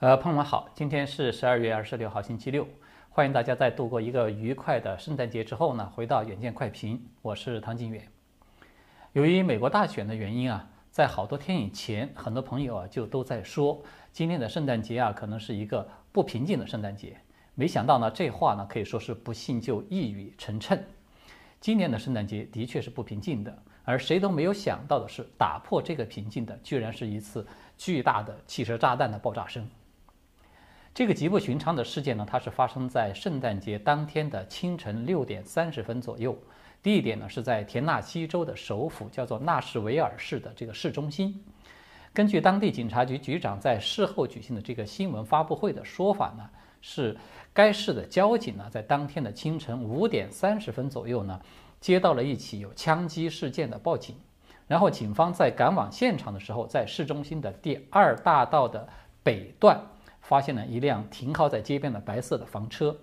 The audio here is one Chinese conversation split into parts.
呃，朋友们好，今天是十二月二十六号，星期六，欢迎大家在度过一个愉快的圣诞节之后呢，回到远见快评，我是唐景远。由于美国大选的原因啊，在好多天以前，很多朋友啊就都在说，今天的圣诞节啊可能是一个不平静的圣诞节。没想到呢，这话呢可以说是不幸就一语成谶。今年的圣诞节的确是不平静的，而谁都没有想到的是，打破这个平静的，居然是一次巨大的汽车炸弹的爆炸声。这个极不寻常的事件呢，它是发生在圣诞节当天的清晨六点三十分左右，地点呢是在田纳西州的首府，叫做纳什维尔市的这个市中心。根据当地警察局局长在事后举行的这个新闻发布会的说法呢，是该市的交警呢在当天的清晨五点三十分左右呢，接到了一起有枪击事件的报警，然后警方在赶往现场的时候，在市中心的第二大道的北段。发现了一辆停靠在街边的白色的房车，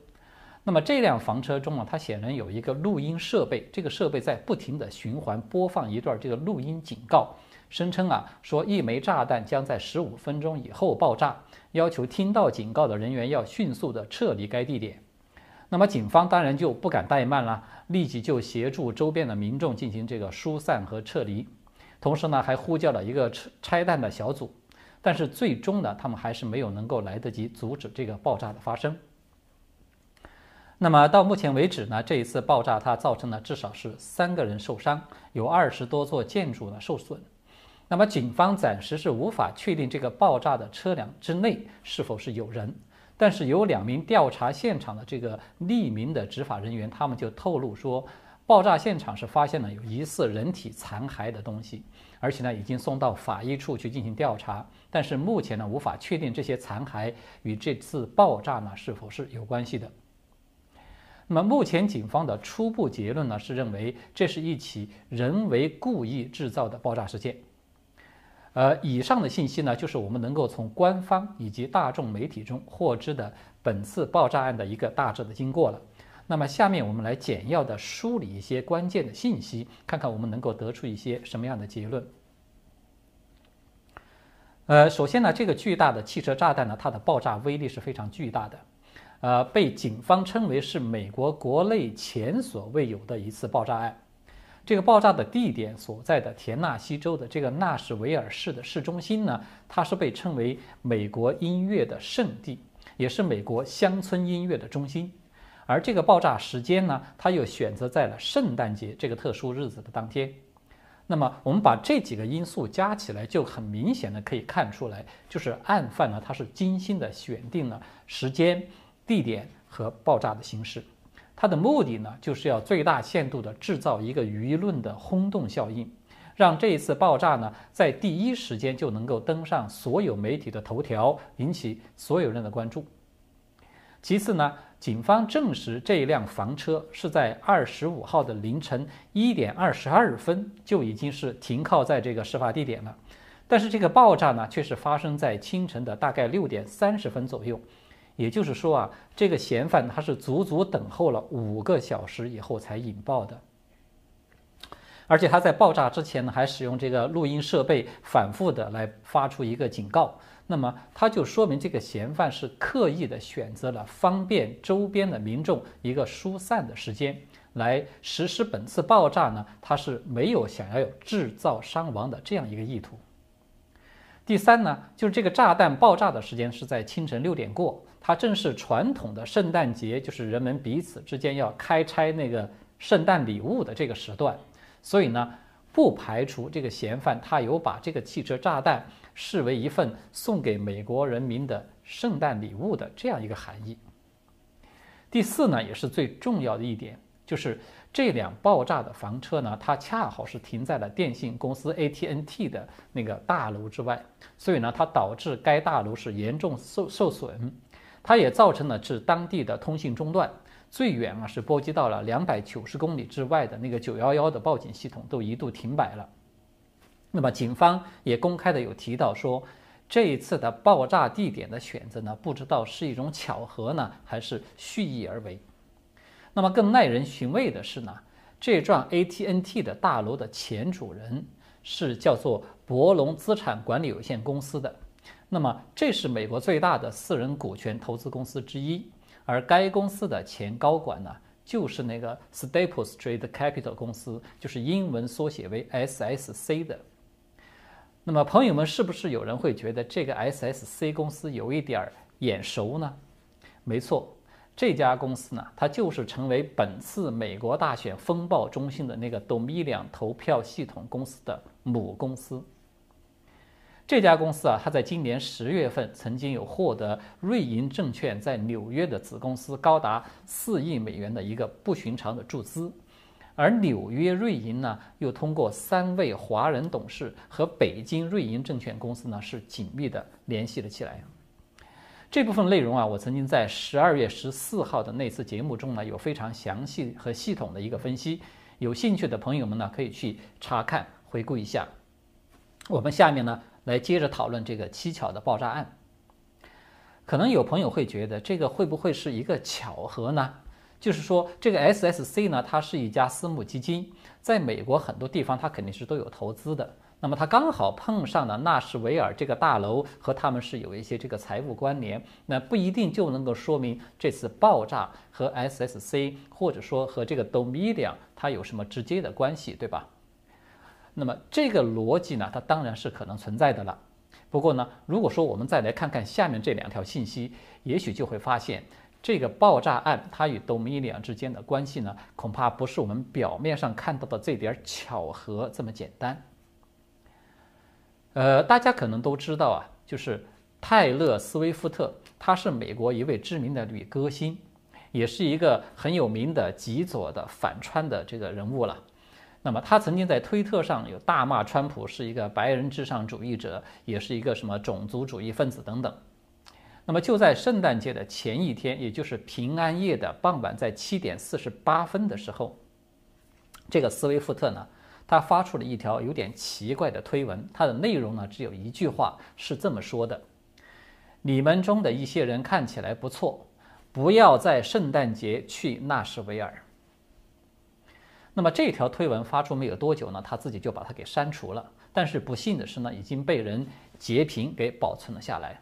那么这辆房车中呢，它显然有一个录音设备，这个设备在不停的循环播放一段这个录音警告，声称啊说一枚炸弹将在十五分钟以后爆炸，要求听到警告的人员要迅速的撤离该地点。那么警方当然就不敢怠慢了，立即就协助周边的民众进行这个疏散和撤离，同时呢还呼叫了一个拆拆弹的小组。但是最终呢，他们还是没有能够来得及阻止这个爆炸的发生。那么到目前为止呢，这一次爆炸它造成了至少是三个人受伤，有二十多座建筑呢受损。那么警方暂时是无法确定这个爆炸的车辆之内是否是有人，但是有两名调查现场的这个匿名的执法人员，他们就透露说。爆炸现场是发现了有疑似人体残骸的东西，而且呢已经送到法医处去进行调查，但是目前呢无法确定这些残骸与这次爆炸呢是否是有关系的。那么目前警方的初步结论呢是认为这是一起人为故意制造的爆炸事件。呃，以上的信息呢就是我们能够从官方以及大众媒体中获知的本次爆炸案的一个大致的经过了。那么下面我们来简要的梳理一些关键的信息，看看我们能够得出一些什么样的结论。呃，首先呢，这个巨大的汽车炸弹呢，它的爆炸威力是非常巨大的，呃，被警方称为是美国国内前所未有的一次爆炸案。这个爆炸的地点所在的田纳西州的这个纳什维尔市的市中心呢，它是被称为美国音乐的圣地，也是美国乡村音乐的中心。而这个爆炸时间呢，它又选择在了圣诞节这个特殊日子的当天。那么，我们把这几个因素加起来，就很明显的可以看出来，就是案犯呢，他是精心的选定了时间、地点和爆炸的形式。他的目的呢，就是要最大限度的制造一个舆论的轰动效应，让这一次爆炸呢，在第一时间就能够登上所有媒体的头条，引起所有人的关注。其次呢，警方证实这一辆房车是在二十五号的凌晨一点二十二分就已经是停靠在这个事发地点了，但是这个爆炸呢却是发生在清晨的大概六点三十分左右，也就是说啊，这个嫌犯他是足足等候了五个小时以后才引爆的，而且他在爆炸之前呢还使用这个录音设备反复的来发出一个警告。那么，它就说明这个嫌犯是刻意的选择了方便周边的民众一个疏散的时间来实施本次爆炸呢？他是没有想要有制造伤亡的这样一个意图。第三呢，就是这个炸弹爆炸的时间是在清晨六点过，它正是传统的圣诞节，就是人们彼此之间要开拆那个圣诞礼物的这个时段，所以呢，不排除这个嫌犯他有把这个汽车炸弹。视为一份送给美国人民的圣诞礼物的这样一个含义。第四呢，也是最重要的一点，就是这辆爆炸的房车呢，它恰好是停在了电信公司 AT&T 的那个大楼之外，所以呢，它导致该大楼是严重受受损，它也造成了是当地的通信中断，最远啊是波及到了两百九十公里之外的那个九幺幺的报警系统都一度停摆了。那么，警方也公开的有提到说，这一次的爆炸地点的选择呢，不知道是一种巧合呢，还是蓄意而为。那么，更耐人寻味的是呢，这幢 ATNT 的大楼的前主人是叫做博龙资产管理有限公司的。那么这是美国最大的私人股权投资公司之一，而该公司的前高管呢，就是那个 Staple Street Capital 公司，就是英文缩写为 SSC 的。那么朋友们，是不是有人会觉得这个 SSC 公司有一点儿眼熟呢？没错，这家公司呢，它就是成为本次美国大选风暴中心的那个 Dominion 投票系统公司的母公司。这家公司啊，它在今年十月份曾经有获得瑞银证券在纽约的子公司高达四亿美元的一个不寻常的注资。而纽约瑞银呢，又通过三位华人董事和北京瑞银证券公司呢，是紧密的联系了起来。这部分内容啊，我曾经在十二月十四号的那次节目中呢，有非常详细和系统的一个分析。有兴趣的朋友们呢，可以去查看回顾一下。我们下面呢，来接着讨论这个蹊跷的爆炸案。可能有朋友会觉得，这个会不会是一个巧合呢？就是说，这个 SSC 呢，它是一家私募基金，在美国很多地方它肯定是都有投资的。那么它刚好碰上了纳什维尔这个大楼，和他们是有一些这个财务关联，那不一定就能够说明这次爆炸和 SSC 或者说和这个 Dominion 它有什么直接的关系，对吧？那么这个逻辑呢，它当然是可能存在的了。不过呢，如果说我们再来看看下面这两条信息，也许就会发现。这个爆炸案，它与 Dominion 之间的关系呢，恐怕不是我们表面上看到的这点巧合这么简单。呃，大家可能都知道啊，就是泰勒·斯威夫特，他是美国一位知名的女歌星，也是一个很有名的极左的反川的这个人物了。那么，他曾经在推特上有大骂川普是一个白人至上主义者，也是一个什么种族主义分子等等。那么就在圣诞节的前一天，也就是平安夜的傍晚，在七点四十八分的时候，这个斯威夫特呢，他发出了一条有点奇怪的推文。它的内容呢，只有一句话，是这么说的：“你们中的一些人看起来不错，不要在圣诞节去纳什维尔。”那么这条推文发出没有多久呢，他自己就把它给删除了。但是不幸的是呢，已经被人截屏给保存了下来。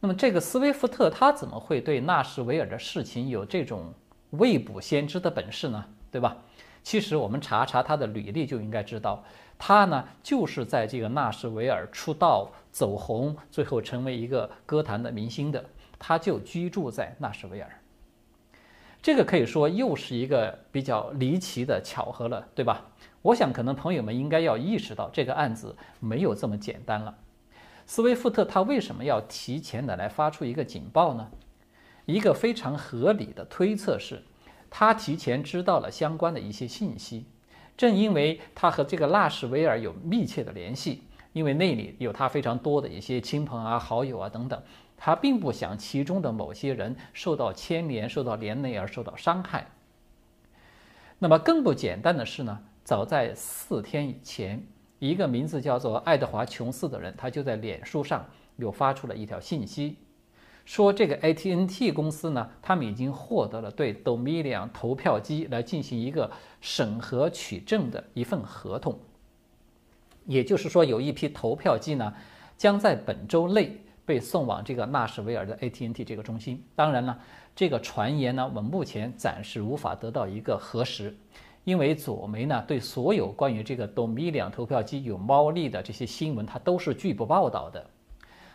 那么这个斯威夫特他怎么会对纳什维尔的事情有这种未卜先知的本事呢？对吧？其实我们查查他的履历就应该知道，他呢就是在这个纳什维尔出道走红，最后成为一个歌坛的明星的，他就居住在纳什维尔。这个可以说又是一个比较离奇的巧合了，对吧？我想可能朋友们应该要意识到这个案子没有这么简单了。斯威夫特他为什么要提前的来发出一个警报呢？一个非常合理的推测是，他提前知道了相关的一些信息。正因为他和这个纳什维尔有密切的联系，因为那里有他非常多的一些亲朋啊、好友啊等等，他并不想其中的某些人受到牵连、受到连累而受到伤害。那么更不简单的是呢，早在四天以前。一个名字叫做爱德华·琼斯的人，他就在脸书上又发出了一条信息，说这个 AT&T 公司呢，他们已经获得了对 Dominion 投票机来进行一个审核取证的一份合同。也就是说，有一批投票机呢，将在本周内被送往这个纳什维尔的 AT&T 这个中心。当然了，这个传言呢，我们目前暂时无法得到一个核实。因为左媒呢，对所有关于这个 Dominion 投票机有猫腻的这些新闻，它都是拒不报道的。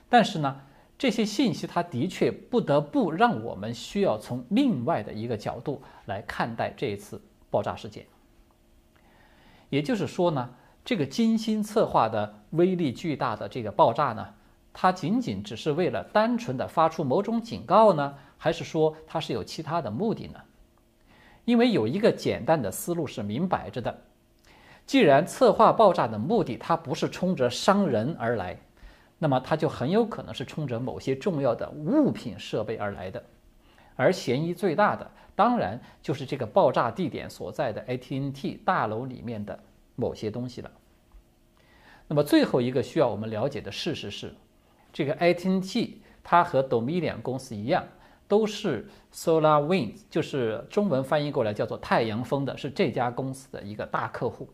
但是呢，这些信息它的确不得不让我们需要从另外的一个角度来看待这一次爆炸事件。也就是说呢，这个精心策划的威力巨大的这个爆炸呢，它仅仅只是为了单纯的发出某种警告呢，还是说它是有其他的目的呢？因为有一个简单的思路是明摆着的，既然策划爆炸的目的它不是冲着伤人而来，那么它就很有可能是冲着某些重要的物品设备而来的，而嫌疑最大的当然就是这个爆炸地点所在的 AT&T 大楼里面的某些东西了。那么最后一个需要我们了解的事实是，这个 AT&T 它和 Dominion 公司一样。都是 Solar Winds，就是中文翻译过来叫做太阳风的，是这家公司的一个大客户。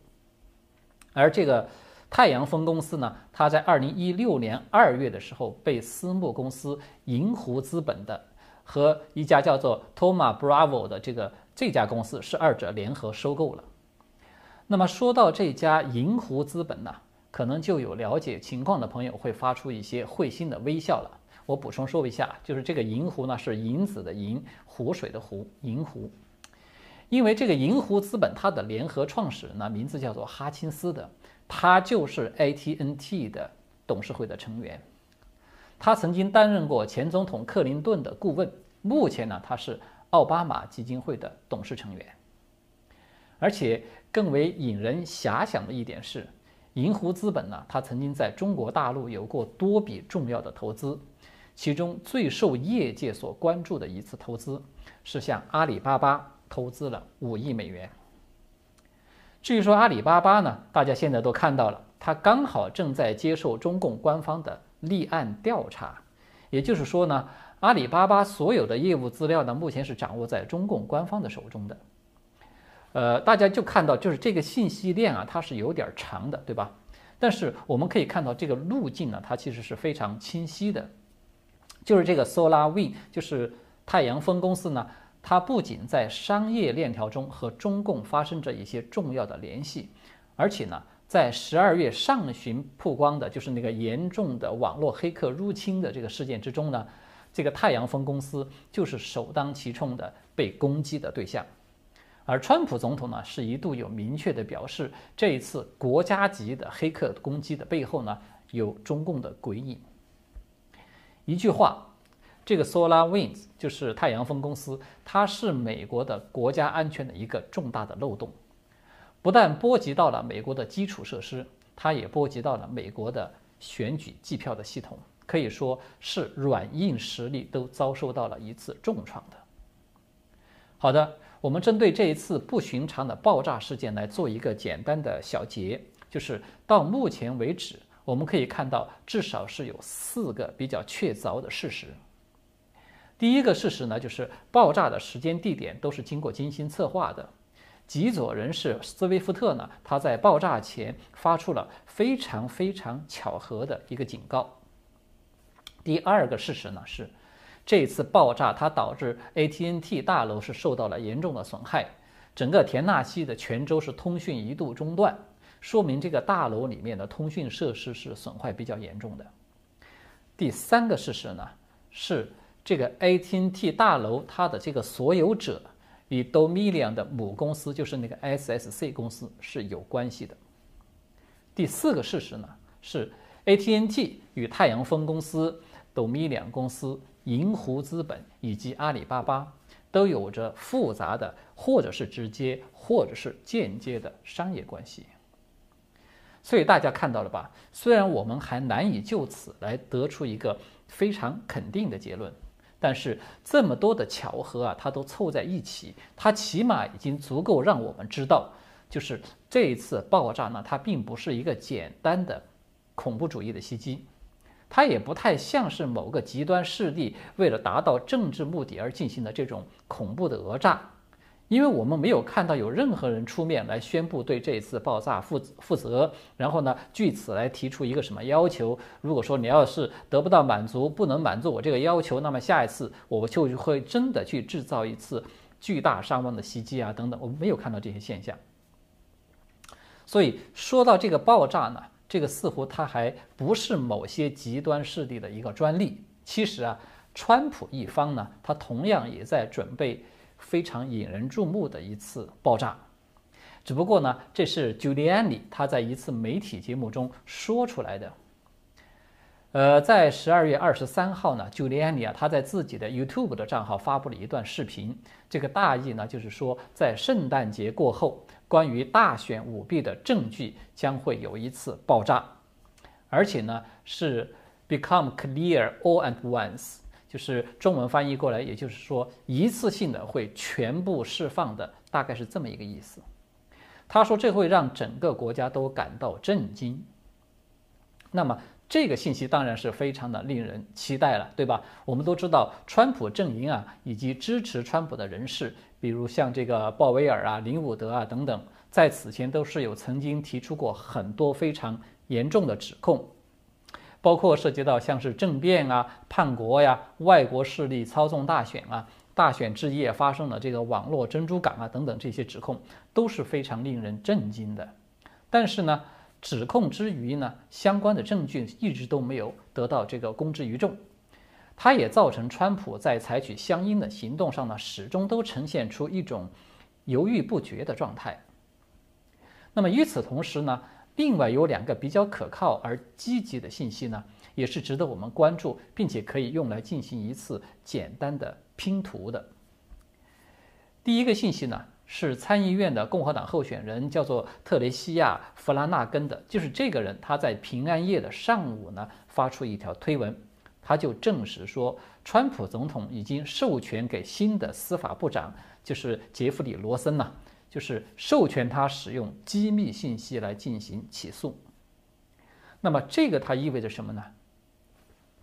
而这个太阳风公司呢，它在二零一六年二月的时候被私募公司银湖资本的和一家叫做 Toma Bravo 的这个这家公司是二者联合收购了。那么说到这家银湖资本呢，可能就有了解情况的朋友会发出一些会心的微笑了。我补充说一下，就是这个银湖呢是银子的银，湖水的湖，银湖。因为这个银湖资本它的联合创始人呢名字叫做哈钦斯的。他就是 AT&T 的董事会的成员，他曾经担任过前总统克林顿的顾问，目前呢他是奥巴马基金会的董事成员。而且更为引人遐想的一点是，银湖资本呢，他曾经在中国大陆有过多笔重要的投资，其中最受业界所关注的一次投资是向阿里巴巴投资了五亿美元。至于说阿里巴巴呢，大家现在都看到了，它刚好正在接受中共官方的立案调查，也就是说呢，阿里巴巴所有的业务资料呢，目前是掌握在中共官方的手中的。呃，大家就看到，就是这个信息链啊，它是有点长的，对吧？但是我们可以看到这个路径呢，它其实是非常清晰的，就是这个 SolarWind，就是太阳风公司呢。它不仅在商业链条中和中共发生着一些重要的联系，而且呢，在十二月上旬曝光的就是那个严重的网络黑客入侵的这个事件之中呢，这个太阳风公司就是首当其冲的被攻击的对象。而川普总统呢，是一度有明确的表示，这一次国家级的黑客攻击的背后呢，有中共的鬼影。一句话。这个 SolarWinds 就是太阳风公司，它是美国的国家安全的一个重大的漏洞，不但波及到了美国的基础设施，它也波及到了美国的选举计票的系统，可以说是软硬实力都遭受到了一次重创的。好的，我们针对这一次不寻常的爆炸事件来做一个简单的小结，就是到目前为止，我们可以看到至少是有四个比较确凿的事实。第一个事实呢，就是爆炸的时间、地点都是经过精心策划的。极左人士斯威夫特呢，他在爆炸前发出了非常非常巧合的一个警告。第二个事实呢是，这次爆炸它导致 AT&T 大楼是受到了严重的损害，整个田纳西的全州是通讯一度中断，说明这个大楼里面的通讯设施是损坏比较严重的。第三个事实呢是。这个 AT&T 大楼，它的这个所有者与 Dominion 的母公司，就是那个 SSC 公司是有关系的。第四个事实呢，是 AT&T 与太阳风公司、Dominion 公司、银湖资本以及阿里巴巴都有着复杂的，或者是直接，或者是间接的商业关系。所以大家看到了吧？虽然我们还难以就此来得出一个非常肯定的结论。但是这么多的巧合啊，它都凑在一起，它起码已经足够让我们知道，就是这一次爆炸呢，它并不是一个简单的恐怖主义的袭击，它也不太像是某个极端势力为了达到政治目的而进行的这种恐怖的讹诈。因为我们没有看到有任何人出面来宣布对这一次爆炸负负责，然后呢，据此来提出一个什么要求？如果说你要是得不到满足，不能满足我这个要求，那么下一次我就会真的去制造一次巨大伤亡的袭击啊，等等，我们没有看到这些现象。所以说到这个爆炸呢，这个似乎它还不是某些极端势力的一个专利。其实啊，川普一方呢，他同样也在准备。非常引人注目的一次爆炸，只不过呢，这是 Giuliani 他在一次媒体节目中说出来的。呃，在十二月二十三号呢，Giuliani 啊，他在自己的 YouTube 的账号发布了一段视频，这个大意呢就是说，在圣诞节过后，关于大选舞弊的证据将会有一次爆炸，而且呢是 become clear all at once。就是中文翻译过来，也就是说一次性的会全部释放的，大概是这么一个意思。他说这会让整个国家都感到震惊。那么这个信息当然是非常的令人期待了，对吧？我们都知道川普阵营啊，以及支持川普的人士，比如像这个鲍威尔啊、林伍德啊等等，在此前都是有曾经提出过很多非常严重的指控，包括涉及到像是政变啊、叛国呀、外国势力操纵大选啊、大选之夜发生了这个网络珍珠港啊等等这些指控都是非常令人震惊的。但是呢，指控之余呢，相关的证据一直都没有得到这个公之于众。它也造成川普在采取相应的行动上呢，始终都呈现出一种犹豫不决的状态。那么与此同时呢，另外有两个比较可靠而积极的信息呢，也是值得我们关注，并且可以用来进行一次简单的拼图的。第一个信息呢，是参议院的共和党候选人叫做特雷西亚·弗拉纳根的，就是这个人，他在平安夜的上午呢，发出一条推文。他就证实说，川普总统已经授权给新的司法部长，就是杰弗里·罗森呐，就是授权他使用机密信息来进行起诉。那么这个它意味着什么呢？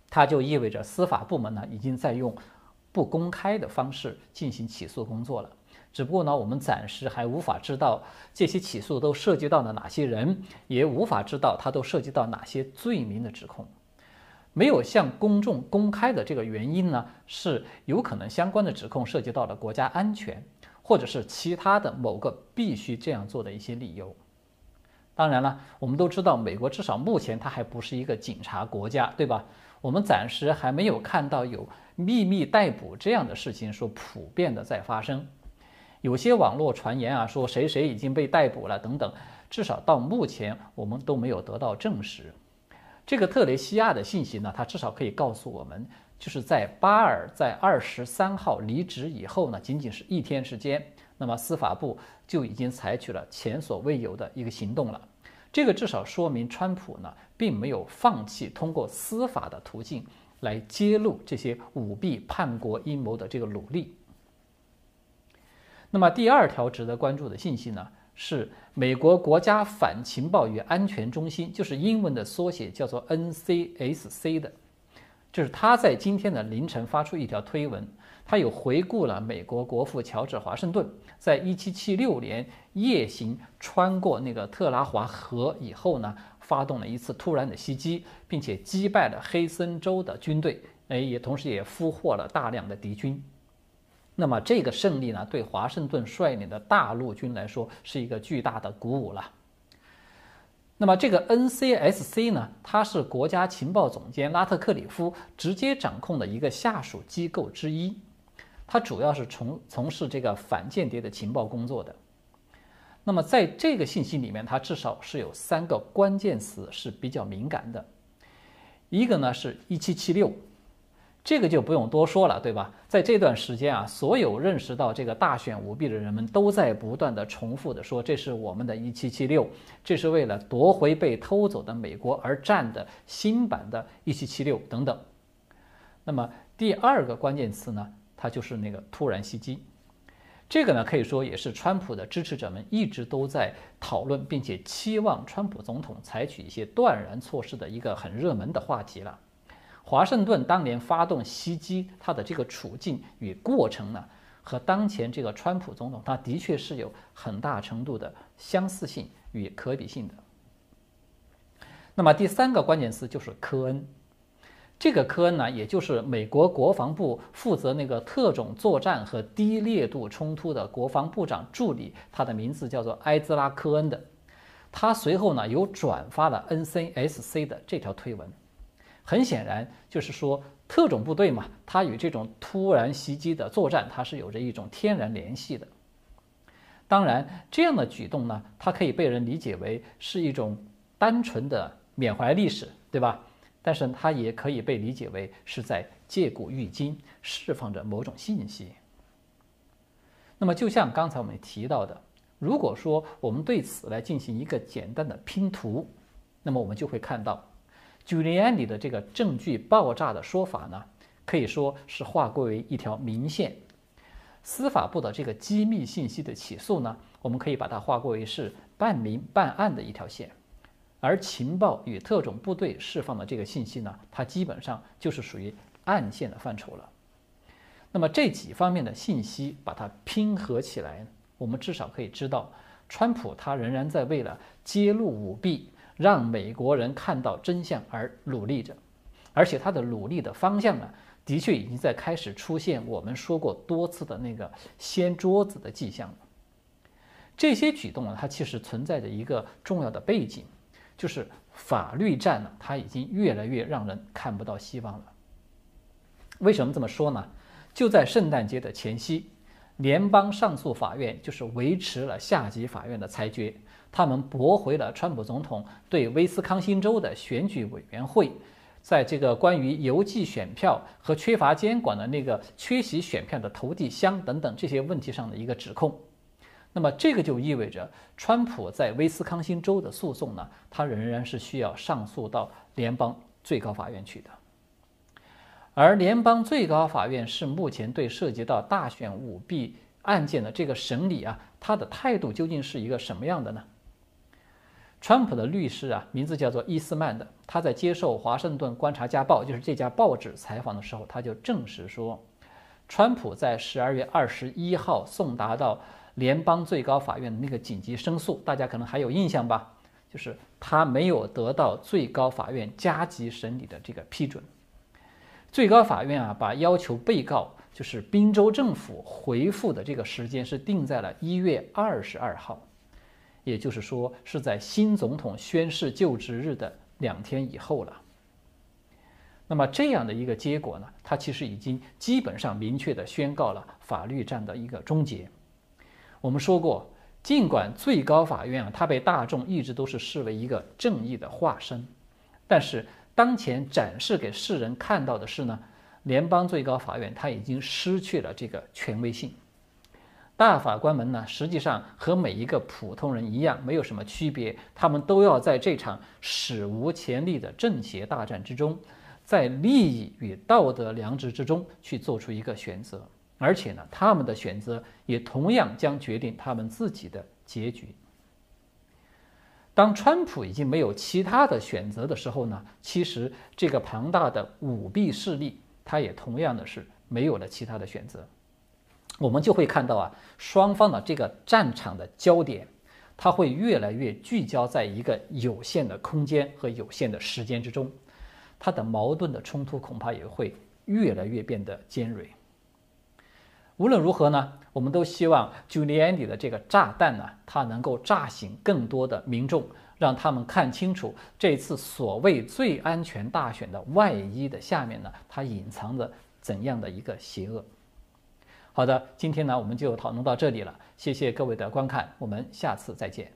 它就意味着司法部门呢已经在用不公开的方式进行起诉工作了。只不过呢，我们暂时还无法知道这些起诉都涉及到了哪些人，也无法知道它都涉及到哪些罪名的指控。没有向公众公开的这个原因呢，是有可能相关的指控涉及到了国家安全，或者是其他的某个必须这样做的一些理由。当然了，我们都知道，美国至少目前它还不是一个警察国家，对吧？我们暂时还没有看到有秘密逮捕这样的事情说普遍的在发生。有些网络传言啊，说谁谁已经被逮捕了等等，至少到目前我们都没有得到证实。这个特雷西亚的信息呢，它至少可以告诉我们，就是在巴尔在二十三号离职以后呢，仅仅是一天时间，那么司法部就已经采取了前所未有的一个行动了。这个至少说明川普呢，并没有放弃通过司法的途径来揭露这些舞弊叛国阴谋的这个努力。那么第二条值得关注的信息呢？是美国国家反情报与安全中心，就是英文的缩写，叫做 NCSC 的，就是他在今天的凌晨发出一条推文，他有回顾了美国国父乔治华盛顿在1776年夜行穿过那个特拉华河以后呢，发动了一次突然的袭击，并且击败了黑森州的军队，哎，也同时也俘获了大量的敌军。那么这个胜利呢，对华盛顿率领的大陆军来说是一个巨大的鼓舞了。那么这个 NCSC 呢，它是国家情报总监拉特克里夫直接掌控的一个下属机构之一，它主要是从从事这个反间谍的情报工作的。那么在这个信息里面，它至少是有三个关键词是比较敏感的，一个呢是1776。这个就不用多说了，对吧？在这段时间啊，所有认识到这个大选舞弊的人们都在不断的重复的说，这是我们的一七七六，这是为了夺回被偷走的美国而战的新版的一七七六等等。那么第二个关键词呢，它就是那个突然袭击。这个呢，可以说也是川普的支持者们一直都在讨论，并且期望川普总统采取一些断然措施的一个很热门的话题了。华盛顿当年发动袭击，他的这个处境与过程呢，和当前这个川普总统，他的确是有很大程度的相似性与可比性的。那么第三个关键词就是科恩，这个科恩呢，也就是美国国防部负责那个特种作战和低烈度冲突的国防部长助理，他的名字叫做埃兹拉·科恩的，他随后呢又转发了 NCSC 的这条推文。很显然，就是说特种部队嘛，它与这种突然袭击的作战，它是有着一种天然联系的。当然，这样的举动呢，它可以被人理解为是一种单纯的缅怀历史，对吧？但是它也可以被理解为是在借古喻今，释放着某种信息。那么，就像刚才我们提到的，如果说我们对此来进行一个简单的拼图，那么我们就会看到。Giuliani 的这个证据爆炸的说法呢，可以说是划归为一条明线。司法部的这个机密信息的起诉呢，我们可以把它划归为是半明半暗的一条线。而情报与特种部队释放的这个信息呢，它基本上就是属于暗线的范畴了。那么这几方面的信息把它拼合起来，我们至少可以知道，川普他仍然在为了揭露舞弊。让美国人看到真相而努力着，而且他的努力的方向呢，的确已经在开始出现我们说过多次的那个掀桌子的迹象了。这些举动呢，它其实存在着一个重要的背景，就是法律战呢，它已经越来越让人看不到希望了。为什么这么说呢？就在圣诞节的前夕。联邦上诉法院就是维持了下级法院的裁决，他们驳回了川普总统对威斯康星州的选举委员会在这个关于邮寄选票和缺乏监管的那个缺席选票的投递箱等等这些问题上的一个指控。那么这个就意味着，川普在威斯康星州的诉讼呢，他仍然是需要上诉到联邦最高法院去的。而联邦最高法院是目前对涉及到大选舞弊案件的这个审理啊，他的态度究竟是一个什么样的呢？川普的律师啊，名字叫做伊斯曼的，他在接受《华盛顿观察家报》就是这家报纸采访的时候，他就证实说，川普在十二月二十一号送达到联邦最高法院的那个紧急申诉，大家可能还有印象吧？就是他没有得到最高法院加急审理的这个批准。最高法院啊，把要求被告就是宾州政府回复的这个时间是定在了一月二十二号，也就是说是在新总统宣誓就职日的两天以后了。那么这样的一个结果呢，它其实已经基本上明确的宣告了法律战的一个终结。我们说过，尽管最高法院啊，它被大众一直都是视为一个正义的化身，但是。当前展示给世人看到的是呢，联邦最高法院它已经失去了这个权威性，大法官们呢实际上和每一个普通人一样，没有什么区别，他们都要在这场史无前例的政协大战之中，在利益与道德良知之中去做出一个选择，而且呢，他们的选择也同样将决定他们自己的结局。当川普已经没有其他的选择的时候呢，其实这个庞大的舞弊势力，他也同样的是没有了其他的选择。我们就会看到啊，双方的这个战场的焦点，它会越来越聚焦在一个有限的空间和有限的时间之中，它的矛盾的冲突恐怕也会越来越变得尖锐。无论如何呢，我们都希望 j u l i a n i 的这个炸弹呢，它能够炸醒更多的民众，让他们看清楚这次所谓最安全大选的外衣的下面呢，它隐藏着怎样的一个邪恶。好的今天呢我们就讨论到这里了谢谢各位的观看我们下次再见。